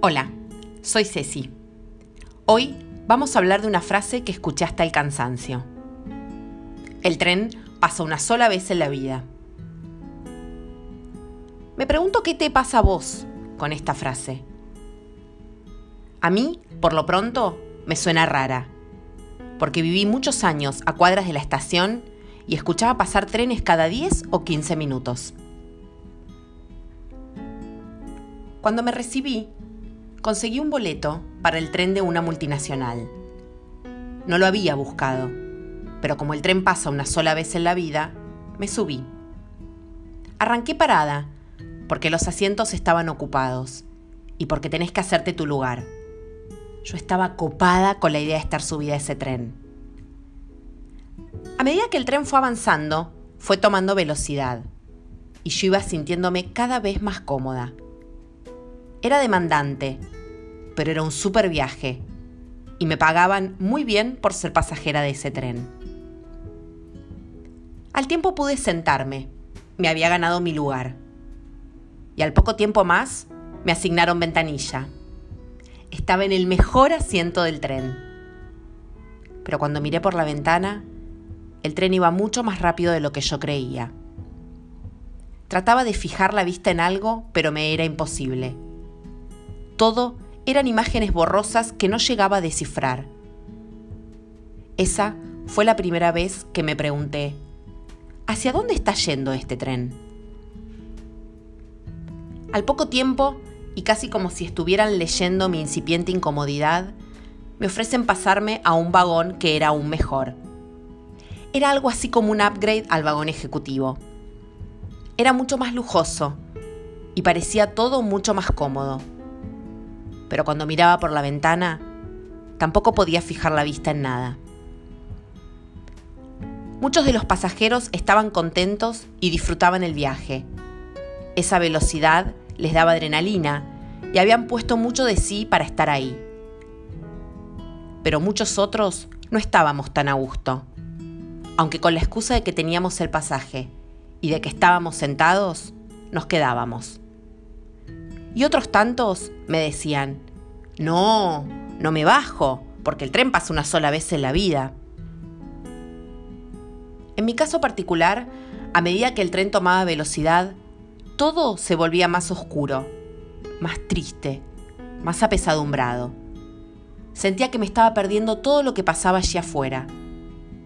Hola, soy Ceci. Hoy vamos a hablar de una frase que escuché hasta el cansancio. El tren pasa una sola vez en la vida. Me pregunto qué te pasa a vos con esta frase. A mí, por lo pronto, me suena rara, porque viví muchos años a cuadras de la estación y escuchaba pasar trenes cada 10 o 15 minutos. Cuando me recibí, conseguí un boleto para el tren de una multinacional. No lo había buscado, pero como el tren pasa una sola vez en la vida, me subí. Arranqué parada, porque los asientos estaban ocupados y porque tenés que hacerte tu lugar. Yo estaba copada con la idea de estar subida a ese tren. A medida que el tren fue avanzando, fue tomando velocidad y yo iba sintiéndome cada vez más cómoda. Era demandante, pero era un súper viaje y me pagaban muy bien por ser pasajera de ese tren. Al tiempo pude sentarme, me había ganado mi lugar. Y al poco tiempo más me asignaron ventanilla. Estaba en el mejor asiento del tren. Pero cuando miré por la ventana, el tren iba mucho más rápido de lo que yo creía. Trataba de fijar la vista en algo, pero me era imposible. Todo eran imágenes borrosas que no llegaba a descifrar. Esa fue la primera vez que me pregunté, ¿hacia dónde está yendo este tren? Al poco tiempo, y casi como si estuvieran leyendo mi incipiente incomodidad, me ofrecen pasarme a un vagón que era aún mejor. Era algo así como un upgrade al vagón ejecutivo. Era mucho más lujoso y parecía todo mucho más cómodo pero cuando miraba por la ventana tampoco podía fijar la vista en nada. Muchos de los pasajeros estaban contentos y disfrutaban el viaje. Esa velocidad les daba adrenalina y habían puesto mucho de sí para estar ahí. Pero muchos otros no estábamos tan a gusto. Aunque con la excusa de que teníamos el pasaje y de que estábamos sentados, nos quedábamos. Y otros tantos me decían, no, no me bajo, porque el tren pasa una sola vez en la vida. En mi caso particular, a medida que el tren tomaba velocidad, todo se volvía más oscuro, más triste, más apesadumbrado. Sentía que me estaba perdiendo todo lo que pasaba allí afuera.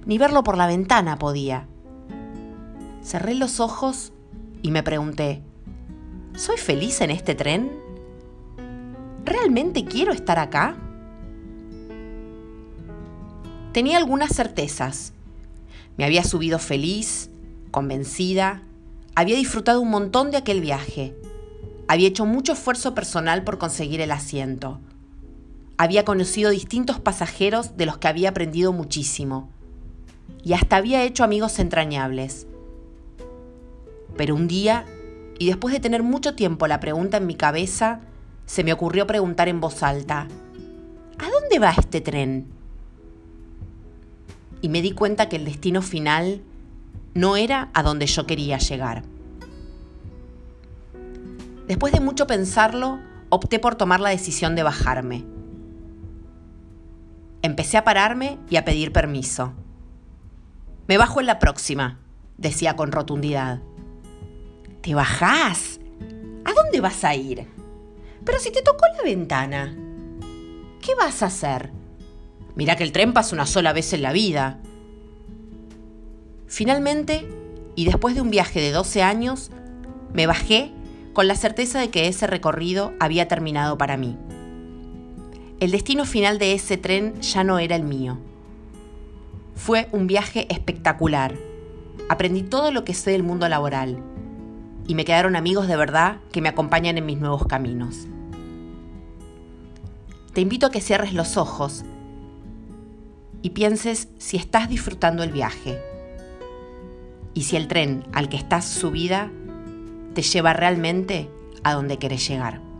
Ni verlo por la ventana podía. Cerré los ojos y me pregunté, ¿Soy feliz en este tren? ¿Realmente quiero estar acá? Tenía algunas certezas. Me había subido feliz, convencida, había disfrutado un montón de aquel viaje, había hecho mucho esfuerzo personal por conseguir el asiento, había conocido distintos pasajeros de los que había aprendido muchísimo y hasta había hecho amigos entrañables. Pero un día y después de tener mucho tiempo la pregunta en mi cabeza, se me ocurrió preguntar en voz alta, ¿a dónde va este tren? Y me di cuenta que el destino final no era a donde yo quería llegar. Después de mucho pensarlo, opté por tomar la decisión de bajarme. Empecé a pararme y a pedir permiso. Me bajo en la próxima, decía con rotundidad. ¿Te bajás? ¿A dónde vas a ir? Pero si te tocó la ventana, ¿qué vas a hacer? Mira que el tren pasa una sola vez en la vida. Finalmente, y después de un viaje de 12 años, me bajé con la certeza de que ese recorrido había terminado para mí. El destino final de ese tren ya no era el mío. Fue un viaje espectacular. Aprendí todo lo que sé del mundo laboral y me quedaron amigos de verdad que me acompañan en mis nuevos caminos. Te invito a que cierres los ojos y pienses si estás disfrutando el viaje y si el tren al que estás subida te lleva realmente a donde querés llegar.